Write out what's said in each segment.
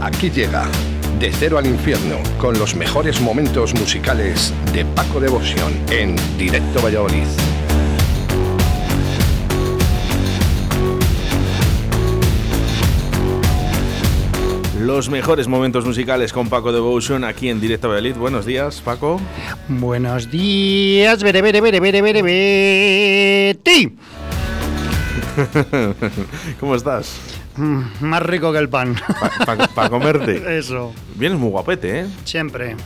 Aquí llega De Cero al Infierno con los mejores momentos musicales de Paco Devoción en Directo Valladolid. Los mejores momentos musicales con Paco Devotion aquí en Directo Valladolid. Buenos días, Paco. Buenos días, bere, bere, bere, bere, bere, bere. ¿Cómo estás? Mm, más rico que el pan. Para comerte. Eso, Vienes muy guapete, ¿eh? siempre.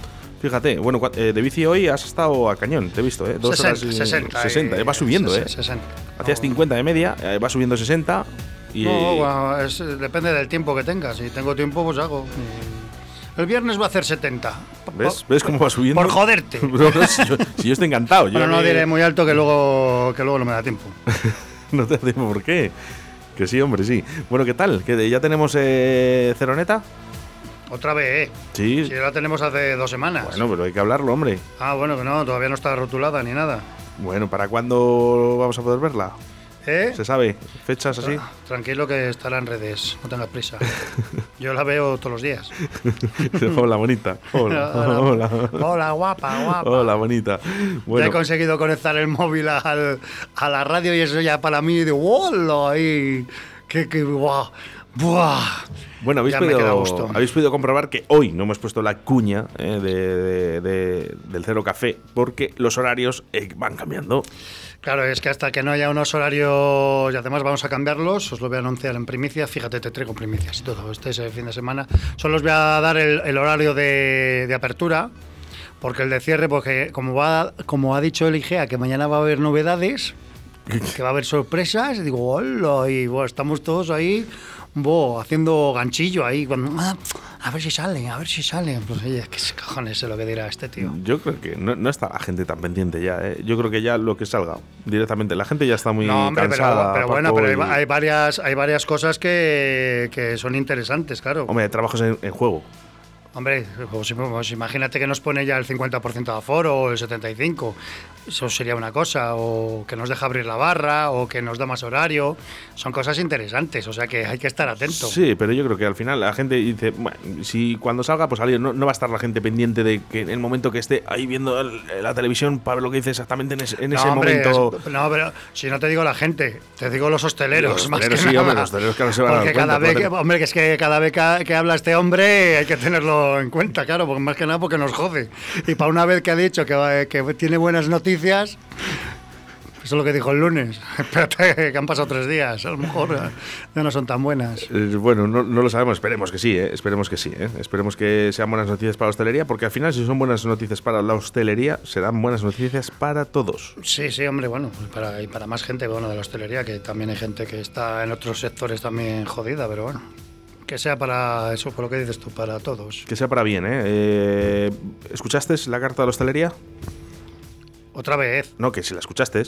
Fíjate, bueno, eh, de bici hoy has estado a cañón, te he visto, ¿eh? Dos 60, horas y- 60. 60, eh, va subiendo, ¿eh? 60. Hacías No, 50 de media, eh, va subiendo 60 y... No, bueno, es- depende del tiempo que tengas. Si tengo tiempo, pues hago. El viernes va a hacer 70. ¿Ves? ¿Ves cómo va subiendo? Por joderte. No, no, si, yo, si yo estoy encantado. Yo Bueno, no diré muy alto que luego, que luego no me da tiempo. No te da tiempo, ¿por qué? Que sí, hombre, sí. Bueno, ¿qué tal? ¿Que ya tenemos eh, Ceroneta? Otra vez, ¿eh? Sí. Si la tenemos hace dos semanas. Bueno, pero hay que hablarlo, hombre. Ah, bueno, que no, todavía no está rotulada ni nada. Bueno, ¿para cuándo vamos a poder verla? ¿Eh? ¿Se sabe? ¿Fechas así? Tra- Tranquilo que estará en redes, no tengas prisa. Yo la veo todos los días. Hola, bonita. Hola, hola. Hola, guapa, guapa. Hola, bonita. Ya he Bueno, conseguido conectar el móvil al- a la radio y eso ya para mí de ¡Hola! Y, ¡Qué, qué, buah! ¡Buah! bueno habéis, podido, habéis podido comprobar que hoy no hemos puesto la cuña eh, de, de- de- del Cero Café porque los horarios eh, van cambiando. Claro, es que hasta que no haya unos horarios, y además vamos a cambiarlos, os lo voy a anunciar en primicia. Fíjate, te traigo primicias y todo. Este fin de semana. Solo os voy a dar el, horario de, apertura, porque el de cierre, porque como, va, como ha dicho el IGEA, que mañana va a haber novedades, que va a haber sorpresas, y digo, hola, y estamos todos ahí. Bo, haciendo ganchillo ahí, cuando, "Ah, a ver si salen, a ver si salen. Pues oye, qué cojones sé lo que dirá este tío. Yo creo que no, no está la gente tan pendiente ya. eh. Yo creo que ya lo que salga directamente. La gente ya está muy No, hombre, pero, cansada. pero bueno, pero hay varias, hay varias cosas que, que son interesantes, claro. Hombre, hay trabajos en, en juego. Hombre, pues, pues imagínate que nos pone ya el 50% de aforo o el 75%. Eso sería una cosa. O que nos deja abrir la barra o que nos da más horario. Son cosas interesantes, o sea que hay que estar atento. Sí, pero yo creo que al final la gente dice, bueno, si cuando salga, pues alguien, no, no va a estar la gente pendiente de que en el momento que esté ahí viendo el- la televisión para ver lo que dice exactamente en ese, en No, ese hombre, momento. es- no, pero si no te digo la gente, te digo los hosteleros. Los más que sí, nada. hombre, los hosteleros que no se van a dar cuenta, cada que, hombre, que es que cada vez que habla este hombre hay que tenerlo en cuenta, claro, porque más que nada porque nos jode. Y para una vez que ha dicho que, que tiene buenas noticias, eso es lo que dijo el lunes. Espérate, que han pasado tres días, a lo mejor eh, ya no son tan buenas. Eh, Bueno, no, no lo sabemos, esperemos que sí, ¿eh? esperemos que sí, ¿eh? esperemos que sean buenas noticias para la hostelería, porque al final si son buenas noticias para la hostelería, serán buenas noticias para todos. Sí, sí, hombre, bueno, pues para, y para más gente, bueno, de la hostelería, que también hay gente que está en otros sectores también jodida, pero bueno, que sea para eso, por lo que dices tú, para todos. Que sea para bien, ¿eh? Eh, escuchaste la carta de la hostelería? Otra vez, No, que si la escuchaste.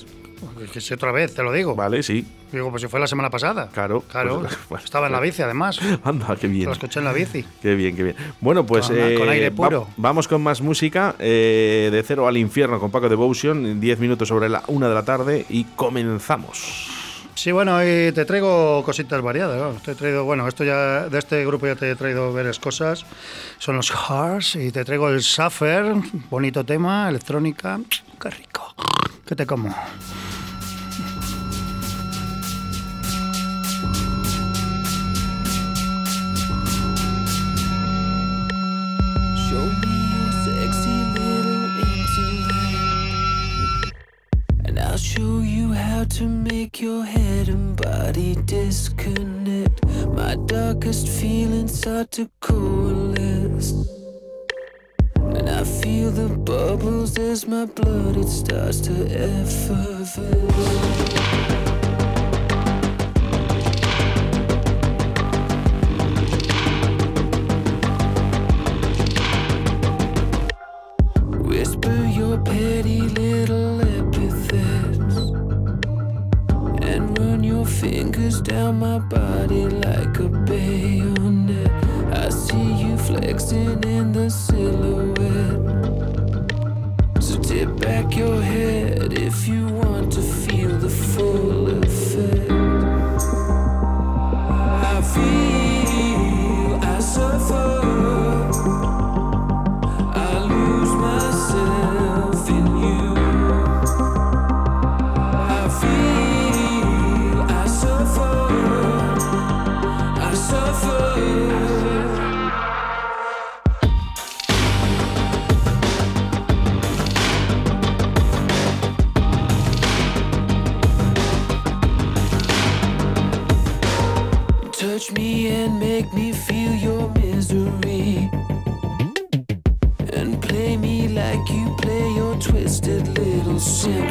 que sea otra vez, te lo digo. Vale, sí. Digo, pues si fue la semana pasada. Claro, Claro, pues, estaba en la bici además. Anda, qué bien. Lo escuché en la bici. Qué bien, qué bien. Bueno, pues Con- con aire va- puro. vamos con más música. eh, de cero al infierno con Paco Devotion. 10 minutos sobre la una de la tarde y comenzamos. Sí, bueno, y te traigo cositas variadas. ¿no? Te he traído, bueno, esto ya, de este grupo ya te he traído varias cosas. Son los Hearts y te traigo el Suffer, bonito tema, electrónica. Qué rico. ¿Qué te como? To make your head and body disconnect. My darkest feelings start to coalesce, and I feel the bubbles as my blood it starts to effervesce.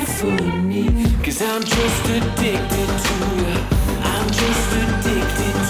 Symphony. Cause I'm just addicted to you. I'm just addicted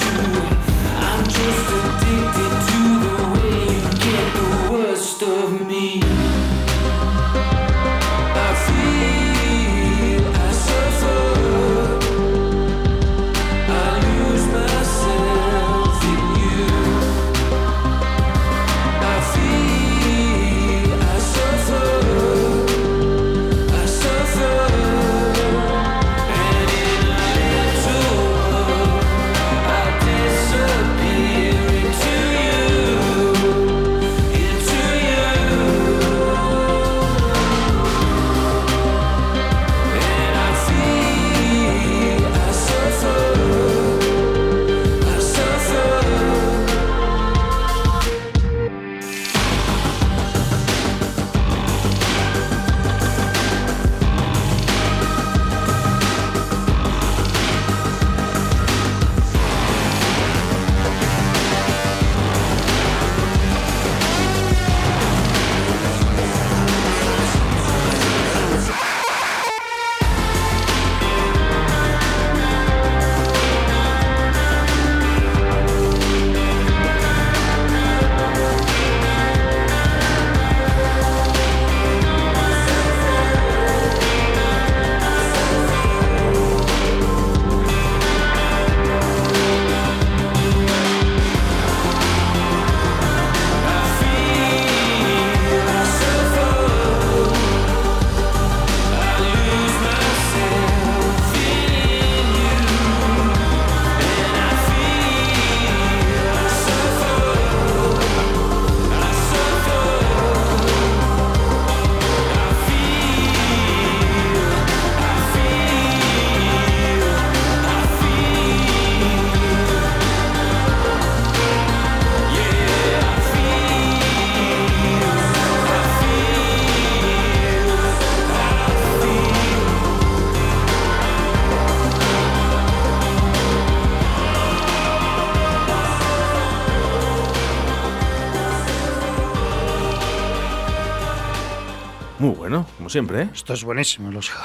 bueno, como siempre, ¿eh? Esto es buenísimo. Los...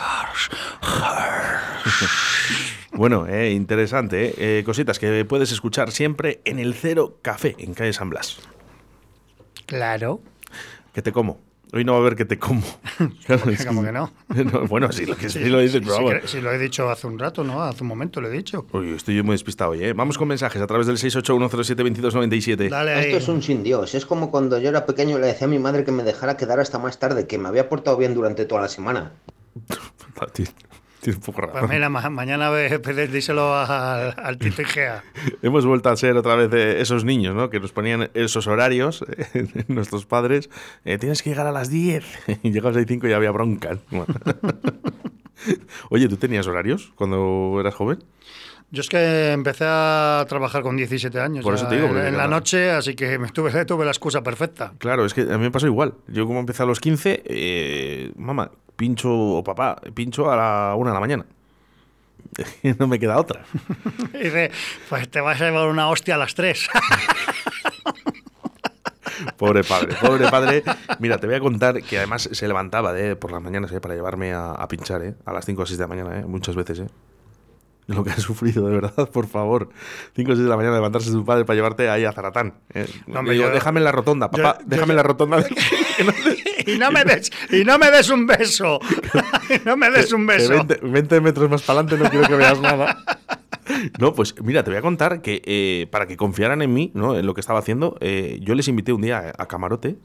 Bueno, eh, interesante, ¿eh? Eh, Cositas que puedes escuchar siempre en el Cero Café, en calle San Blas. Claro. Que te como. Hoy no va a haber que te como. Claro, es ¿Cómo que no? No, Bueno, sí, lo que sí lo Sí, sí, lo he dicho hace un rato, ¿no? Hace un momento lo he dicho. Uy, estoy muy despistado hoy, ¿eh? Vamos con mensajes a través del 681072297. Dale ahí. Esto es un sin Dios. Es como cuando yo era pequeño y le decía a mi madre que me dejara quedar hasta más tarde, que me había portado bien durante toda la semana. Un poco razón. Pues mira, ma- mañana ve- ve- díselo al, al Tito Igea. Hemos vuelto a ser otra vez esos niños, ¿no? Que nos ponían esos horarios, nuestros padres. eh, tienes que llegar a las 10. Y llegabas a las 5 y ya había bronca. Bueno. Oye, ¿tú tenías horarios cuando eras joven? Yo es que empecé a trabajar con 17 años. Por eso te digo, En, en la noche, así que me tuve, tuve la excusa perfecta. Claro, es que a mí me pasó igual. Yo como empecé a los 15, eh, mamá, pincho, o papá, pincho a la 1 de la mañana. no me queda otra. Y dice, pues te vas a llevar una hostia a las 3. Pobre padre, pobre padre. Mira, te voy a contar que además se levantaba eh, por las mañanas eh, para llevarme a, a pinchar eh, a las 5 o 6 de la mañana, eh, muchas veces. Eh. Lo que has sufrido, de verdad, por favor. 5 o 6 de la mañana levantarse tu padre para llevarte ahí a Zaratán. eh. No, yo- déjame en la rotonda, papá, yo- déjame en la rotonda. Que no te- y, no me des, y no me des un beso. No me des un beso. 20, 20 metros más para adelante no quiero que veas nada. No, pues mira, te voy a contar que eh, para que confiaran en mí, ¿no? En lo que estaba haciendo, eh, yo les invité un día a, a camarote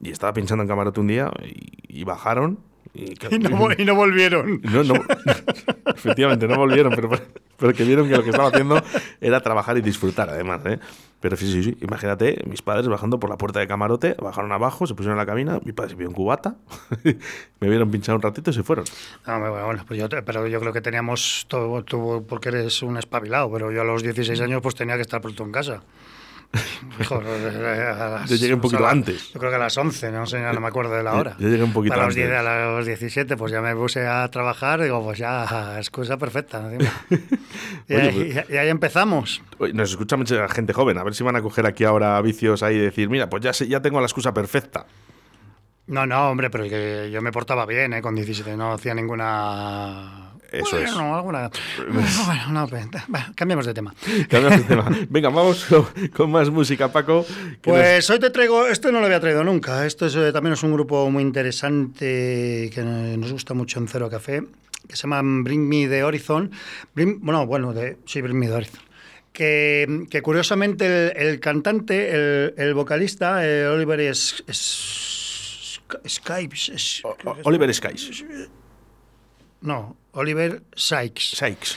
y estaba pinchando en camarote un día y, y bajaron. Y, Y no, y no volvieron. no, no, efectivamente, no volvieron, pero, pero que vieron que lo que estaba haciendo era trabajar y disfrutar, además. ¿eh? Pero sí, sí, sí, imagínate, mis padres bajando por la puerta de camarote, bajaron abajo, se pusieron en la cabina, mi padre se pidió un cubata, me vieron pinchar un ratito y se fueron. No, bueno, pues yo, pero yo creo que teníamos todo, porque eres un espabilado, pero yo a los 16 años pues tenía que estar pronto en casa. Hijo, las- Yo llegué un poquito a la- antes. Yo creo que a las 11, no sé, no me acuerdo de la hora. Yo llegué un poquito a los, antes. 10, a los 17 pues ya me puse a trabajar, digo, pues ya, excusa perfecta. y, Oye, ahí, pues- y ahí empezamos. Nos escucha mucha gente joven, a ver si van a coger aquí ahora vicios ahí y decir, mira, pues ya, sé, ya tengo la excusa perfecta. No, no, hombre, pero que yo me portaba bien, ¿eh? Con 17, no hacía ninguna... Eso bueno, es. alguna... Bueno, bueno, no, bueno, cambiamos de tema. Cambiamos de tema. Venga, vamos con, con más música, Paco. nos- Pues hoy te traigo, esto no lo había traído nunca, esto es, eh, también es un grupo muy interesante que nos gusta mucho en Cero Café, que se llama Bring Me the Horizon, Bring- bueno, bueno, de, sí, Bring Me the Horizon, que, que curiosamente el, el cantante, el, el vocalista, eh, Oliver es, es- Skype, es- O- Oliver Skies. no, Oliver Sykes. Sykes.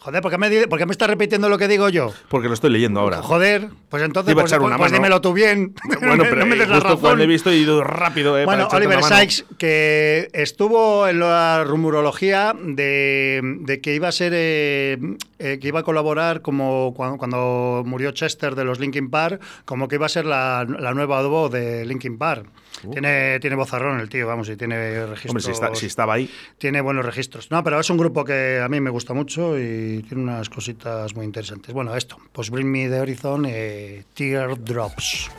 Joder, ¿por qué, me, por qué me estás repitiendo lo que digo yo? Porque lo estoy leyendo ahora. Joder, pues entonces pues, pues- una pues dímelo tú bien. Bueno, pero no me des la justo cuando razón. he visto he ido rápido. Eh, Bueno, Oliver. Sykes, que estuvo en la rumorología de, de que iba a ser, eh, eh, que iba a colaborar como cuando, cuando murió Chester de los Linkin Park, como que iba a ser la, la nueva voz de Linkin Park. Tiene, tiene vozarrón el tío, vamos, y tiene registros. Uh. Hombre, si, está- si estaba ahí. Tiene buenos registros. No, pero es un grupo que a mí me gusta mucho y tiene unas cositas muy interesantes. Bueno, esto, pues Bring Me the Horizon, eh, Teardrops.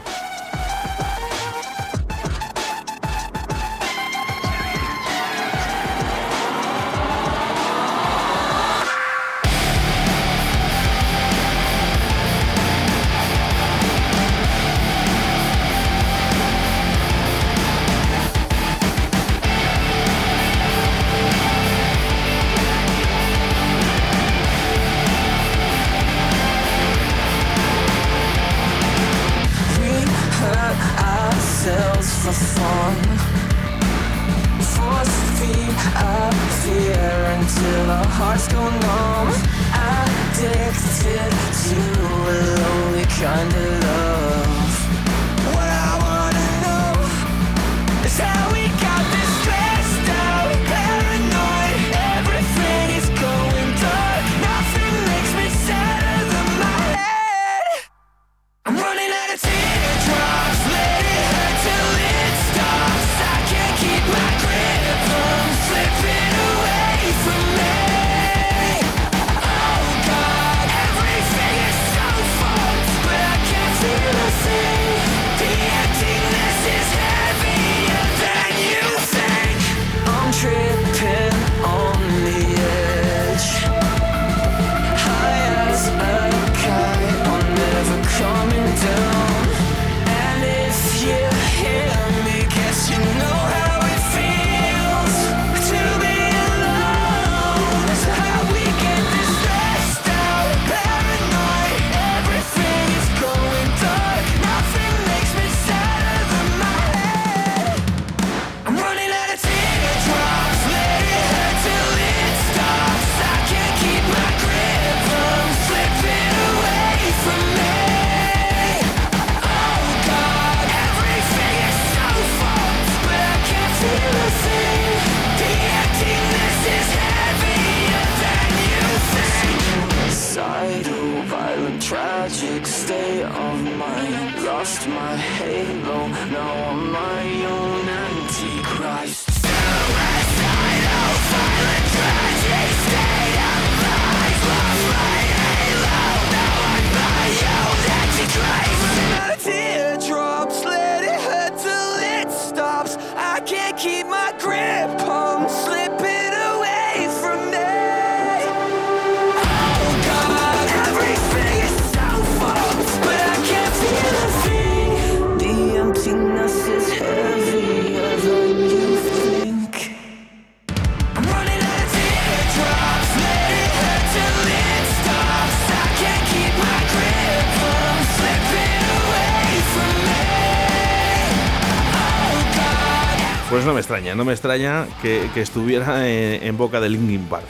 Extraña, no me extraña que, que estuviera en, en boca de Linkin Park.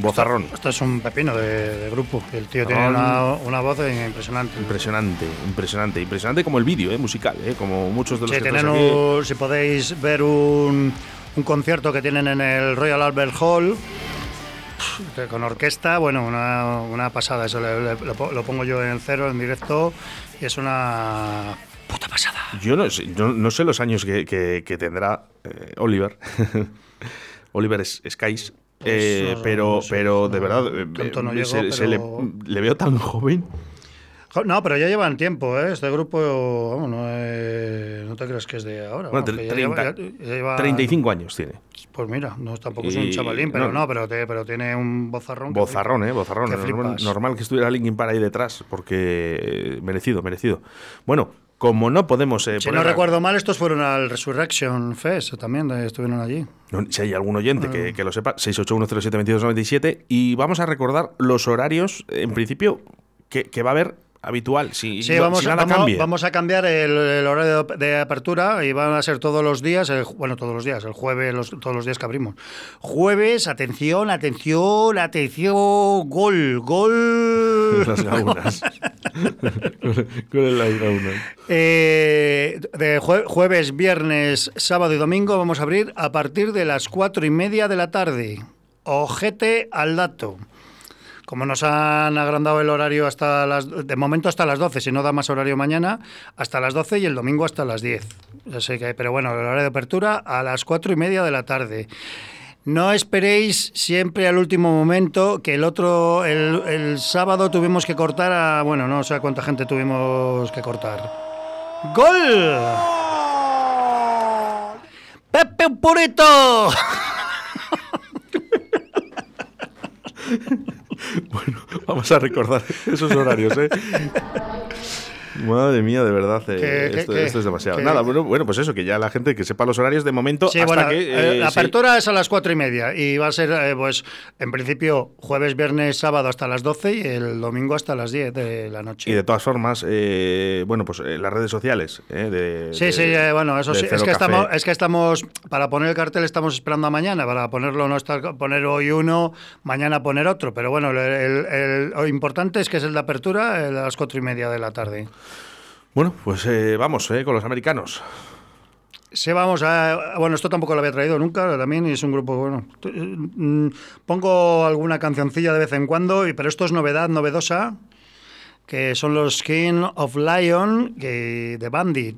Bozarrón. Esto es un pepino de, de grupo. El tío tiene una, una voz impresionante. Impresionante, impresionante, impresionante como el vídeo, eh, musical, eh, como muchos de los Sí, que tienen un- si podéis ver un, un concierto que tienen en el Royal Albert Hall con orquesta, bueno, una, una pasada. Eso lo, lo pongo yo en cero, en directo, y es una puta pasada. Yo no sé, yo no sé los años que, que- que tendrá eh, Oliver. Oliver es Skies. eh, no, pero, no sé, pero de verdad, eh, tanto no eh, llego, se, se le, pero- le veo tan joven. Jo, No, pero ya llevan tiempo, ¿eh? Este grupo, vamos, no, eh, no te creas que es de ahora. Bueno, vamos, que ya 30 lleva- ya- ya lleva- 35 años tiene. Pues mira, no, tampoco es un chavalín, pero no. no, pero, te- pero tiene un bozarrón. que Bozarrón, ¿eh? Bozarrón. que Normal, normal que estuviera Linkin Park ahí detrás, porque eh, merecido, merecido. Bueno, como no podemos... eh, Si no recuerdo mal, estos fueron al Resurrection Fest también, eh, estuvieron allí. No, si hay algún oyente Ah. que, que lo sepa, 681072297 y vamos a recordar los horarios, en principio, que, que va a haber habitual, si, Sí, no- vamos, si nada vamos, a cambiar el, el horario de, de apertura y van a ser todos los días, el bueno, todos los días, el jueves, los- todos los días que abrimos. Jueves, atención, atención, atención, gol, gol. Las gaunas. ¿Cuál es gaunas? Eh, de jue- jueves, viernes, sábado y domingo vamos a abrir a partir de las cuatro y media de la tarde. Ojete al dato. Como nos han agrandado el horario hasta las... De momento hasta las 12, si no da más horario mañana, hasta las 12 y el domingo hasta las 10. Así que, pero bueno, el horario de apertura a las cuatro y media de la tarde. No esperéis siempre al último momento, que el otro, el, el sábado tuvimos que cortar a... Bueno, no sé cuánta gente tuvimos que cortar. ¡Gol! ¡Pepe un purito! Vamos a recordar esos horarios, ¿eh? Madre mía, de verdad, eh, ¿Qué- qué- esto, qué? esto es demasiado. ¿Qué? Nada, bueno, bueno, pues eso, que ya la gente que sepa los horarios de momento Sí, hasta bueno, que... eh, eh, la sí. apertura es a las cuatro y media y va a ser, eh, pues, en principio, jueves, viernes, sábado hasta las 12 y el domingo hasta las 10 de la noche. Y de todas formas, eh, bueno, pues las redes sociales. eh, de, Sí, de- sí, bueno, eso sí. Es que, Café. estamos, es que estamos, para poner el cartel estamos esperando a mañana, para ponerlo, no estar, poner hoy uno, mañana poner otro. Pero bueno, el, el- el- lo importante es que es el de apertura a las cuatro y media de la tarde. Bueno, pues eh, vamos eh, con los americanos. Sí, vamos a. Bueno, esto tampoco lo había traído nunca también es un grupo, bueno. mm, Pongo alguna cancioncilla de vez en cuando, pero esto es novedad novedosa, que son los King of Lion de Bandit.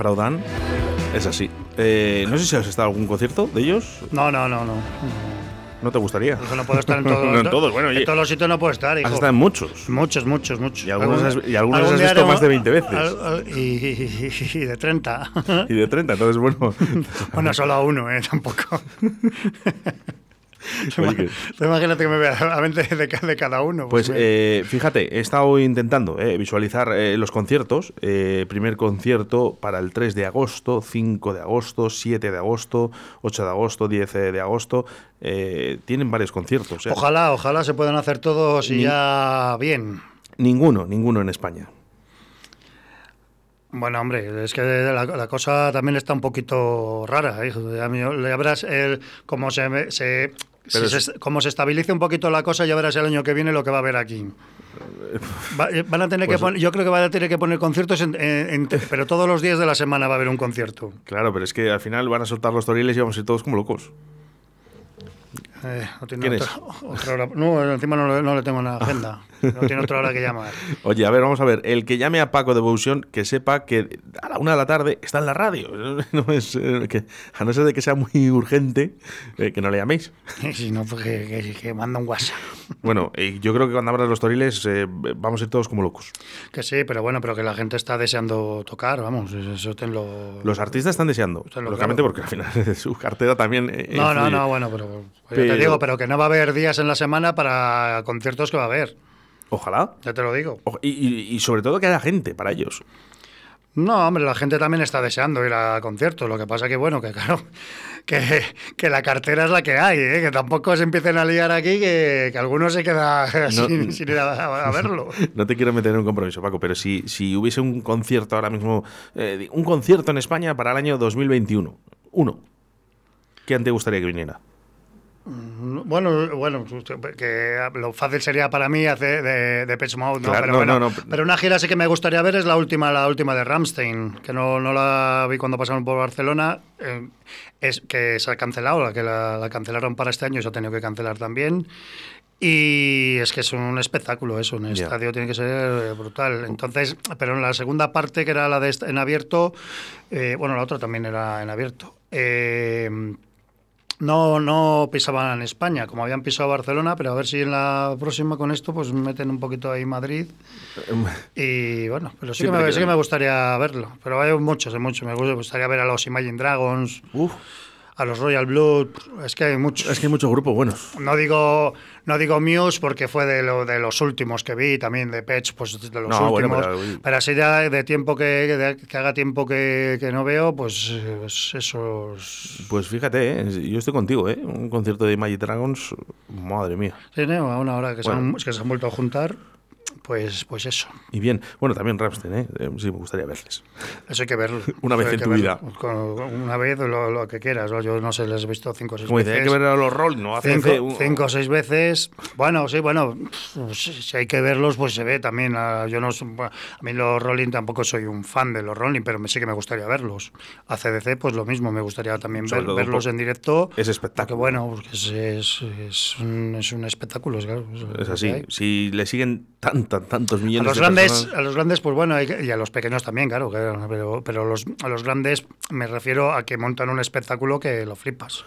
Defraudan. Es así. Eh, no sé si has estado en algún concierto de ellos. No, no, no, no. ¿No te gustaría? Eso no puedo estar en todos, No en todos, bueno, oye. en todos los sitios no puedo estar. Has hijo. estado en muchos. Muchos, muchos, muchos. Y algunos has- y algunos has visto más de 20 veces. al- al- y, y- y de 30. Y de 30, entonces bueno. bueno, solo a uno, ¿eh? Tampoco. Imagínate que me vea a 20 de, de cada uno. Pues me- eh, fíjate, he estado intentando eh, visualizar eh, los conciertos. Primer concierto para el 3 de agosto, 5 de agosto, 7 de agosto, 8 de agosto, 10 de agosto. Tienen varios conciertos. Ojalá, ojalá se puedan hacer todos y Ni- ya bien. Ninguno, ninguno en España. Bueno, hombre, es que la, la cosa también está un poquito rara. hijo. A mí, ya verás el, se, me- se, Pero si es- se- como se estabilice un poquito la cosa, ya verás el año que viene lo que va a haber aquí. Va- eh, van a tener Pues- que poner, yo creo que van a tener que poner conciertos, en- en- en- pero todos los días de la semana va a haber un concierto. Claro, pero es que al final van a soltar los toriles y vamos a ir todos como locos. Eh, no tiene ¿Quién otra, otra hora. No, encima no, le- no le tengo en la agenda. No tiene otra hora que llamar. Oye, a ver, vamos a ver. El que llame a Paco de Devotion, que sepa que a la una de la tarde está en la radio. No es, eh, que, a no ser de que sea muy urgente, eh, que no le llaméis. Si no, pues que, que- que manda un WhatsApp. Bueno, yo creo que cuando abran los toriles eh, vamos a ir todos como locos. Que sí, pero bueno, pero que la gente está deseando tocar, vamos, eso tenlo. Los artistas están deseando, lógicamente, claro. porque al final su cartera también. No, no, no, bueno, pero, pues Pero- te digo, pero que no va a haber días en la semana para conciertos que va a haber, Ojalá. ya te lo digo. O- Y, y- y sobre todo que haya gente para ellos. No, hombre, la gente también está deseando ir a conciertos, lo que pasa que, bueno, que claro, que, que la cartera es la que hay, ¿eh? que tampoco se empiecen a liar aquí, que, que algunos se queda No. sin, sin ir a, a verlo. No te quiero meter en un compromiso, Paco, pero si, si hubiese un concierto ahora mismo, eh, un concierto en España para el año 2021, uno, ¿quién te gustaría que viniera? Bueno, bueno, que lo fácil sería para mí hacer de, de Pitch Mode, ¿no? Claro, pero, no, bueno, no, pero una gira sí que me gustaría ver es la última, la última de Ramstein, que no, no la vi cuando pasaron por Barcelona, eh, es que se ha cancelado, la que la, la cancelaron para este año y se ha tenido que cancelar también. Y es que es un espectáculo eso, un Ya. estadio tiene que ser eh, brutal. Entonces, pero en la segunda parte, que era la de en abierto, eh, bueno, la otra también era en abierto. eh, no, no pisaban en España, como habían pisado Barcelona, pero a ver si en la próxima con esto pues meten un poquito ahí Madrid. Y bueno, pero sí, que me, sí que me gustaría verlo. Pero hay muchos, hay muchos. Me gusta- gustaría ver a los Imagine Dragons, Uf, a los Royal Blood. Es que hay muchos. es que hay muchos grupos buenos. No digo, no digo Muse porque fue de, lo, de los últimos que vi, también de Pets, pues de los No, bueno, últimos. pero- pero, así ya de tiempo que, de- que haga tiempo que, que no veo, pues, esos. Pues fíjate, eh, yo estoy contigo, ¿eh? Un concierto de Magic Dragons, madre mía. Sí, ¿no? A una hora que, se Bueno. han, que se han vuelto a juntar, pues, pues eso. Y bien, bueno, también Ramstein, ¿eh? Eh, Sí, me gustaría verles. Eso hay que verlo. Una vez en tu verlo. vida. Con- una vez lo, lo que quieras. Yo no sé, les he visto cinco o seis Como dice, veces. hay que ver a los Rolling, ¿no? Hace- Cinco, un- cinco o seis veces. Bueno, sí, bueno, pues, si hay que verlos, pues se ve también. ah, Yo no, a mí los Rolling tampoco soy un fan de los Rolling, pero me- sí que me gustaría verlos. A CDC, pues lo mismo, me gustaría también ver- verlos en directo. Es espectáculo. Porque bueno, porque es, es, es un, es un espectáculo, es claro. Así. Si le siguen tan, tan, tantos A millones los de grandes, personas- a los grandes, pues bueno, y a los pequeños también, claro, pero, pero los, a los grandes me refiero a que montan un espectáculo que lo flipas.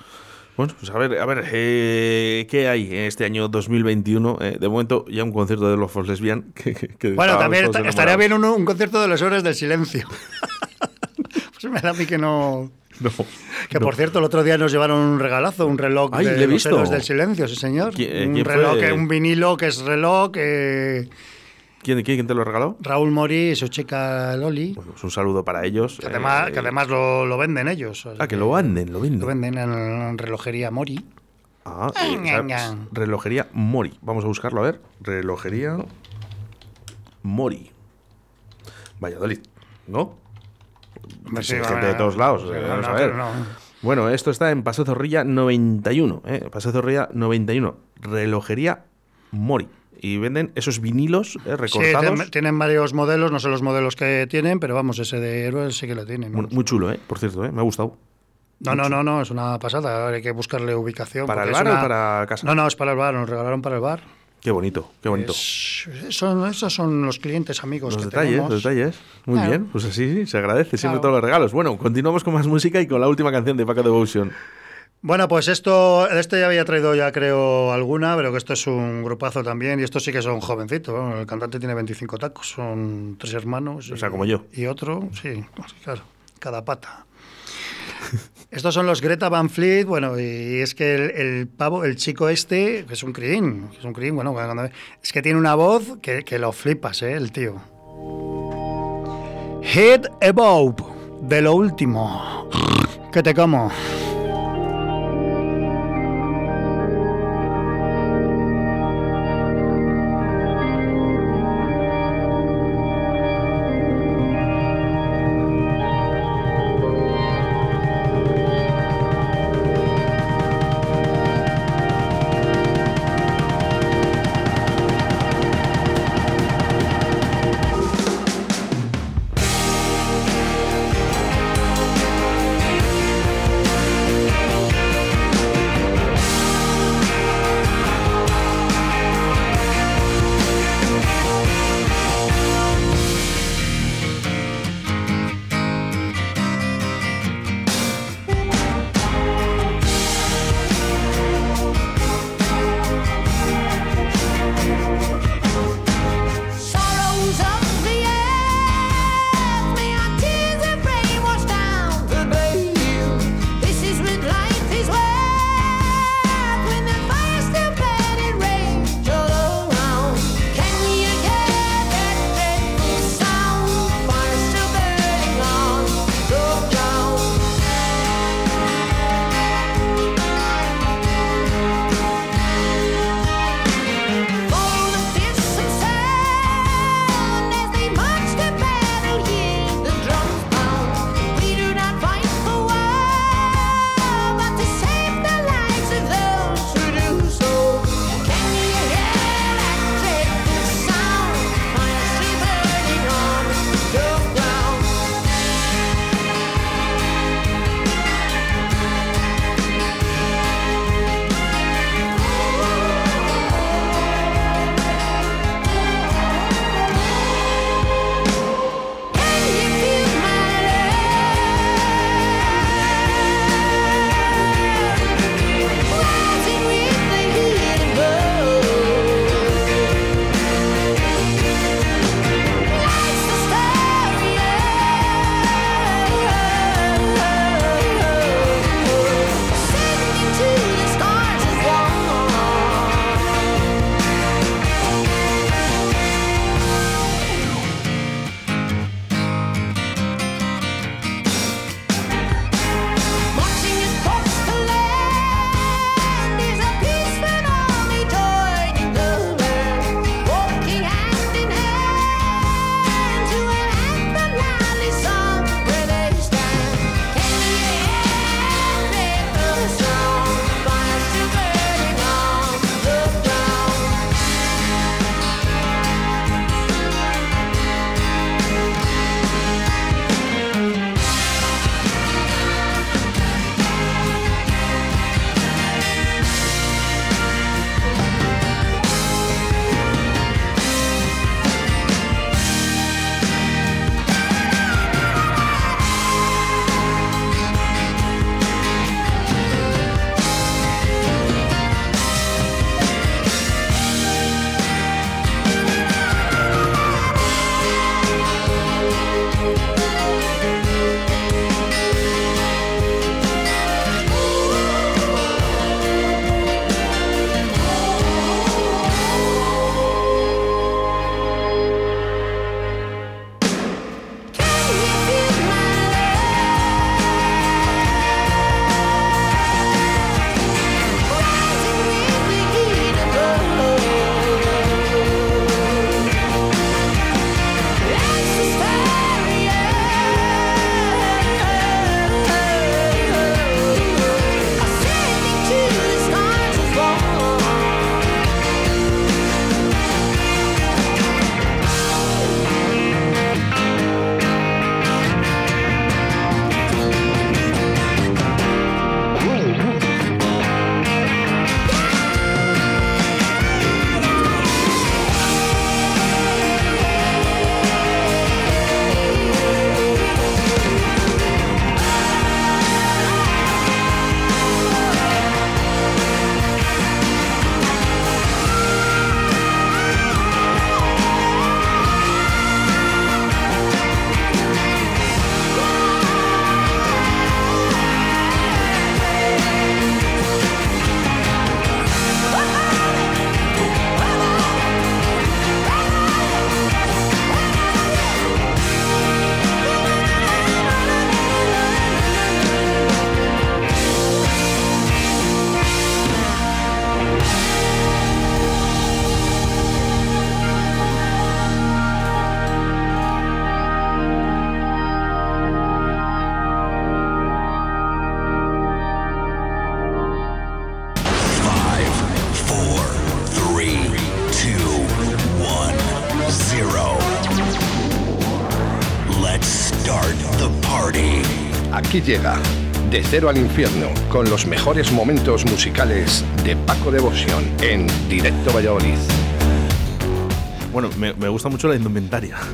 Bueno, pues a ver, a ver, eh, ¿qué hay en este año 2021? Eh, de momento, ya un concierto de los Fox Lesbian. Que, que- que Bueno, también estaría bien un, un concierto de los héroes del silencio. pues me da a mí que no. No. Que no. por cierto, el otro día nos llevaron un regalazo, un reloj Ay, de los del silencio, sí señor. ¿Qui- eh, un fue? reloj, eh, un vinilo que es reloj. eh, ¿Quién, quién, quién te lo regaló? Raúl Mori su chica Loli. Bueno, un saludo para ellos. Que además, Eh, que además lo, lo venden ellos. Ah, que lo venden, lo venden. Lo venden en, relojería Mori. Ah, ¿sabes? relojería Mori. Vamos a buscarlo, a ver. Relojería Mori. Valladolid, ¿no? Sí, sí, gente bueno, de todos lados. sí, eh, vamos no, a ver. no. Bueno, esto está en Paseo Zorrilla 91. ¿eh? Paseo Zorrilla 91. Relojería Mori. Y venden esos vinilos eh, recortados. tienen, tienen varios modelos, no sé los modelos que tienen, pero vamos, ese de héroes sí que lo tienen. muy, muy chulo, ¿eh? Por cierto, ¿eh? me ha gustado. No, no, no, no, es una pasada. Ahora hay que buscarle ubicación. ¿Para el bar o para casa? No, no, es para el bar, nos regalaron para el bar. Qué bonito, qué bonito. Es- son, esos son los clientes amigos Los que detalles, tenemos. los detalles. Muy Claro. bien, pues así sí, se agradece siempre Claro. todos los regalos. Bueno, continuamos con más música y con la última canción de Paco Devotion. Bueno, pues esto, este ya había traído ya creo alguna, pero que esto es un grupazo también y estos sí que son jovencitos. Bueno, el cantante tiene 25 tacos, son tres hermanos. O sea, y- como yo. Y otro, sí, claro, cada pata. Estos son los Greta Van Fleet, bueno, y es que el, el pavo, el chico este, que es un crin, es un crin, bueno, es que tiene una voz que, que lo flipas, ¿eh? El tío. Head Above, de lo último. Que te como. Llega De Cero al Infierno con los mejores momentos musicales de Paco Devoción en Directo Valladolid. Bueno, me, me gusta mucho la indumentaria.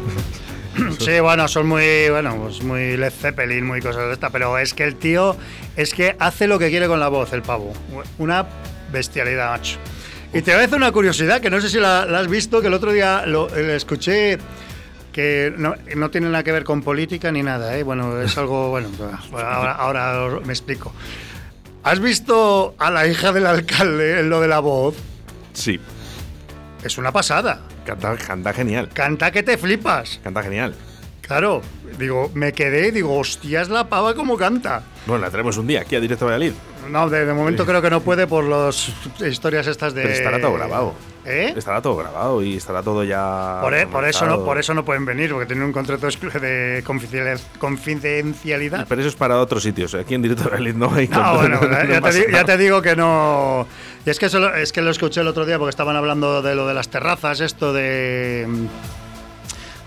Sí, bueno, son muy, bueno, pues muy Led Zeppelin, muy cosas de esta, pero es que el tío es que hace lo que quiere con la voz, el pavo. Una bestialidad, macho. Y te voy a una curiosidad que no sé si la, la has visto, que el otro día lo, le escuché que no, no tiene nada que ver con política ni nada, ¿eh? Bueno, es algo, bueno, ahora, ahora me explico. ¿Has visto a la hija del alcalde en lo de la voz? Sí, Es una pasada. canta, canta genial. Canta que te flipas. Canta genial. Claro, digo, me quedé y digo, hostias la pava como canta. Bueno, la traemos un día aquí a Directo Valladolid. No, de, de momento creo que no puede por las historias estas de. Pero estará todo grabado. ¿Eh? Estará todo grabado y estará todo ya. Por, e- por eso no, por eso no pueden venir, porque tienen un contrato de confidencial- confidencialidad. Pero eso es para otros sitios. Aquí en Directo Valladolid no hay No, bueno, no ya, te pasa digo, ya te digo que no. Y es que, eso es que lo escuché el otro día porque estaban hablando de lo de las terrazas, esto de.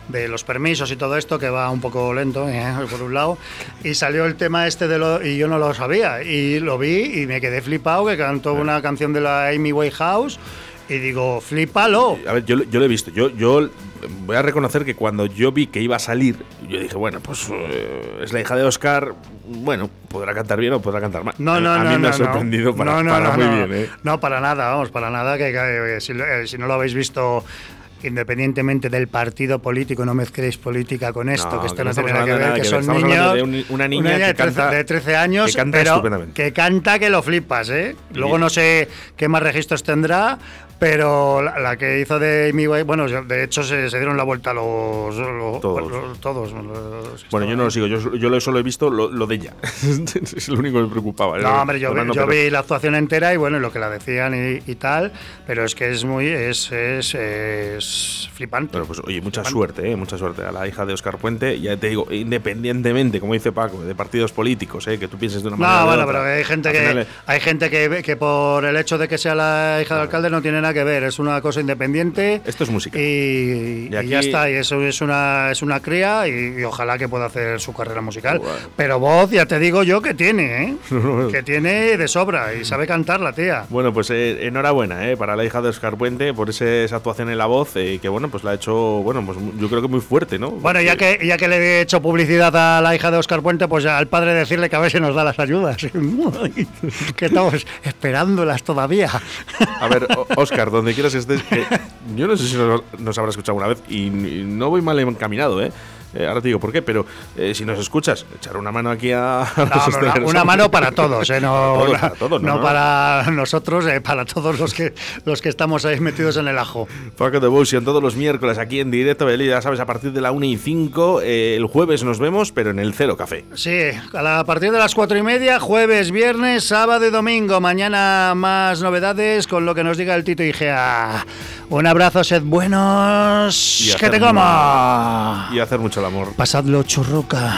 de los permisos y todo esto, que va un poco lento, eh, por un lado. Y salió el tema este de lo. y yo no lo sabía. Y lo vi y me quedé flipado, que cantó una canción de la Amy Winehouse. Y digo, flipalo. A ver, yo, lo- yo lo he visto. Yo, yo voy a reconocer que cuando yo vi que iba a salir, yo dije, bueno, pues eh, es la hija de Oscar. Bueno, podrá cantar bien o podrá cantar mal. No, A- no, a no. mí me no, ha sorprendido no. para, No, no, para no, muy no. bien, ¿eh? No, para nada, vamos, para nada. Que, que, si, lo- eh, si no lo habéis visto, independientemente del partido político, no mezcléis política con esto, No, que esto que no, no tiene nada que ver, que nada que ver. son niños. hablando de un- una niña que de 13, canta- de 13 años, que canta pero que canta que lo flipas, ¿eh? Luego no sé qué más registros tendrá. Pero la, la que hizo de Winehouse, bueno, de hecho se, se dieron la vuelta los, los- Todos. los- todos los Bueno, yo no lo sigo. Yo, yo lo- solo he visto lo, lo de ella. es lo único que me preocupaba. No, hombre, yo, vi- yo vi la actuación entera y bueno, lo que la decían y, y tal, pero es que es muy, es, es, es flipante. Bueno, pues oye, mucha suerte, ¿eh? mucha suerte a la hija de Oscar Puente. Ya te digo, independientemente, como dice Paco, de partidos políticos, ¿eh? que tú pienses de una manera. no, bueno, otra. pero hay gente que hay gente que, que por el hecho de que sea la hija del alcalde no tiene nada que ver, es una cosa independiente. Esto es música. Y, Y y aquí- ya está, y eso es una es una cría y, y ojalá que pueda hacer su carrera musical. Bueno. Pero voz, ya te digo yo que tiene, ¿eh? que tiene de sobra y sabe cantar la tía. Bueno, pues eh, enhorabuena para la hija de Oscar Puente por ese- esa actuación en la voz, eh, que bueno, pues la ha hecho, bueno, pues yo creo que muy fuerte, ¿no? Bueno, ya que, ya que le he hecho publicidad a la hija de Oscar Puente, pues al padre decirle que a ver si nos da las ayudas. que estamos esperándolas todavía. A ver, Oscar, donde quieras que estés, que yo no sé si nos, nos habrá escuchado una vez y, y no voy mal encaminado, ¿eh? Eh, ahora te digo por qué, pero eh, si nos escuchas, echar una mano aquí a. No, los una, mano para todos, ¿eh? no, Para todos, la- para todos, no, para nosotros, para todos los que los que estamos ahí metidos en el ajo. Paco Devotion todos los miércoles aquí en directo, ya sabes, a partir de la 1 y 5. eh, el jueves nos vemos, pero en el Cero Café. Sí, a, la- a partir de las cuatro y media, jueves, viernes, sábado y domingo. Mañana más novedades con lo que nos diga el Tito Igea. Un abrazo, sed buenos. Y que te coma. Y hacer mucho Pasadlo churruca.